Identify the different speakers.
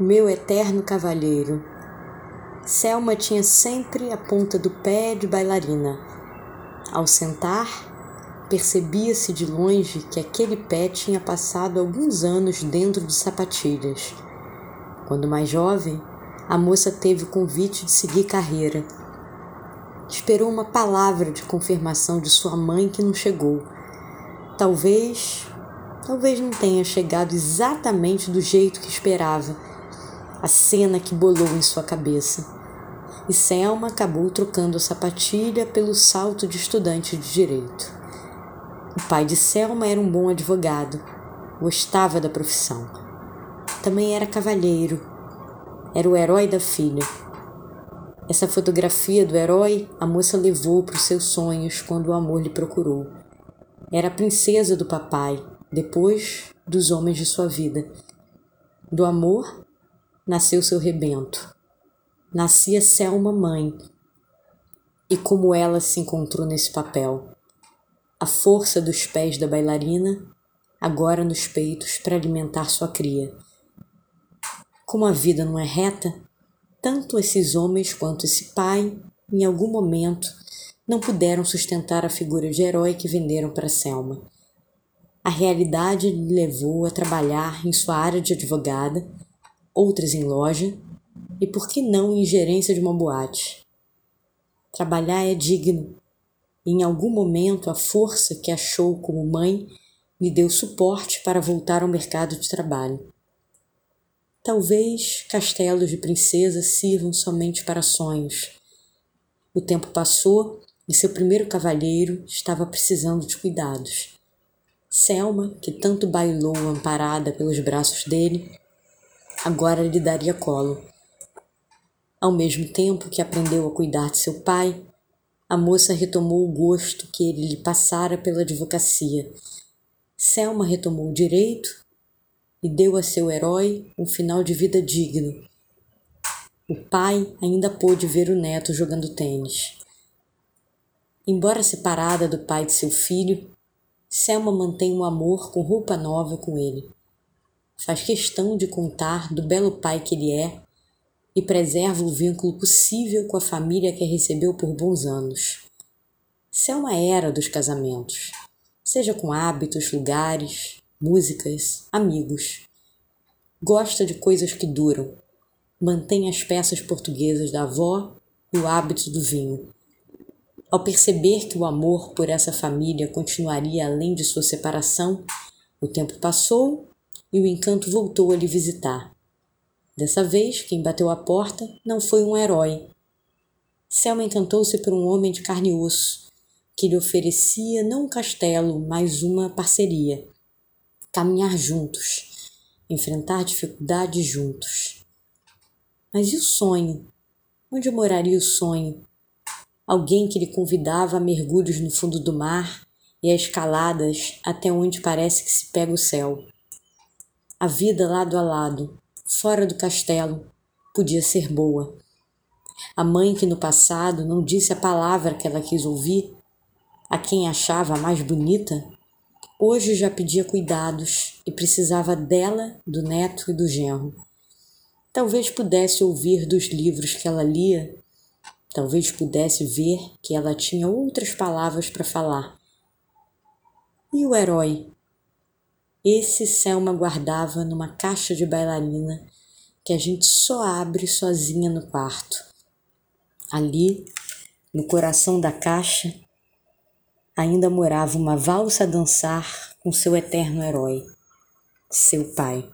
Speaker 1: meu eterno cavalheiro. Selma tinha sempre a ponta do pé de bailarina. Ao sentar, percebia-se de longe que aquele pé tinha passado alguns anos dentro de sapatilhas. Quando mais jovem, a moça teve o convite de seguir carreira. Esperou uma palavra de confirmação de sua mãe que não chegou. Talvez, talvez não tenha chegado exatamente do jeito que esperava a cena que bolou em sua cabeça. E Selma acabou trocando a sapatilha pelo salto de estudante de direito. O pai de Selma era um bom advogado, gostava da profissão. Também era cavalheiro, era o herói da filha. Essa fotografia do herói a moça levou para os seus sonhos quando o amor lhe procurou. Era a princesa do papai, depois dos homens de sua vida. Do amor nasceu seu rebento. Nascia Selma mãe. E como ela se encontrou nesse papel? A força dos pés da bailarina, agora nos peitos para alimentar sua cria. Como a vida não é reta, tanto esses homens quanto esse pai, em algum momento, não puderam sustentar a figura de herói que venderam para Selma. A realidade lhe levou a trabalhar em sua área de advogada outras em loja e por que não em gerência de uma boate. Trabalhar é digno e em algum momento a força que achou como mãe lhe deu suporte para voltar ao mercado de trabalho. Talvez castelos de princesa sirvam somente para sonhos. O tempo passou e seu primeiro cavalheiro estava precisando de cuidados. Selma, que tanto bailou amparada pelos braços dele, agora lhe daria colo. Ao mesmo tempo que aprendeu a cuidar de seu pai, a moça retomou o gosto que ele lhe passara pela advocacia. Selma retomou o direito e deu a seu herói um final de vida digno. O pai ainda pôde ver o neto jogando tênis. Embora separada do pai de seu filho, Selma mantém um amor com roupa nova com ele faz questão de contar do belo pai que ele é e preserva o vínculo possível com a família que a recebeu por bons anos. Isso é uma era dos casamentos, seja com hábitos, lugares, músicas, amigos. Gosta de coisas que duram, mantém as peças portuguesas da avó e o hábito do vinho. Ao perceber que o amor por essa família continuaria além de sua separação, o tempo passou e o encanto voltou a lhe visitar. Dessa vez, quem bateu à porta não foi um herói. Selma encantou-se por um homem de carne e osso, que lhe oferecia não um castelo, mas uma parceria. Caminhar juntos, enfrentar dificuldades juntos. Mas e o sonho? Onde moraria o sonho? Alguém que lhe convidava a mergulhos no fundo do mar e a escaladas até onde parece que se pega o céu. A vida lado a lado, fora do castelo, podia ser boa. A mãe que no passado não disse a palavra que ela quis ouvir, a quem achava a mais bonita, hoje já pedia cuidados e precisava dela, do neto e do genro. Talvez pudesse ouvir dos livros que ela lia, talvez pudesse ver que ela tinha outras palavras para falar. E o herói esse Selma guardava numa caixa de bailarina que a gente só abre sozinha no quarto. Ali, no coração da caixa, ainda morava uma valsa a dançar com seu eterno herói, seu pai.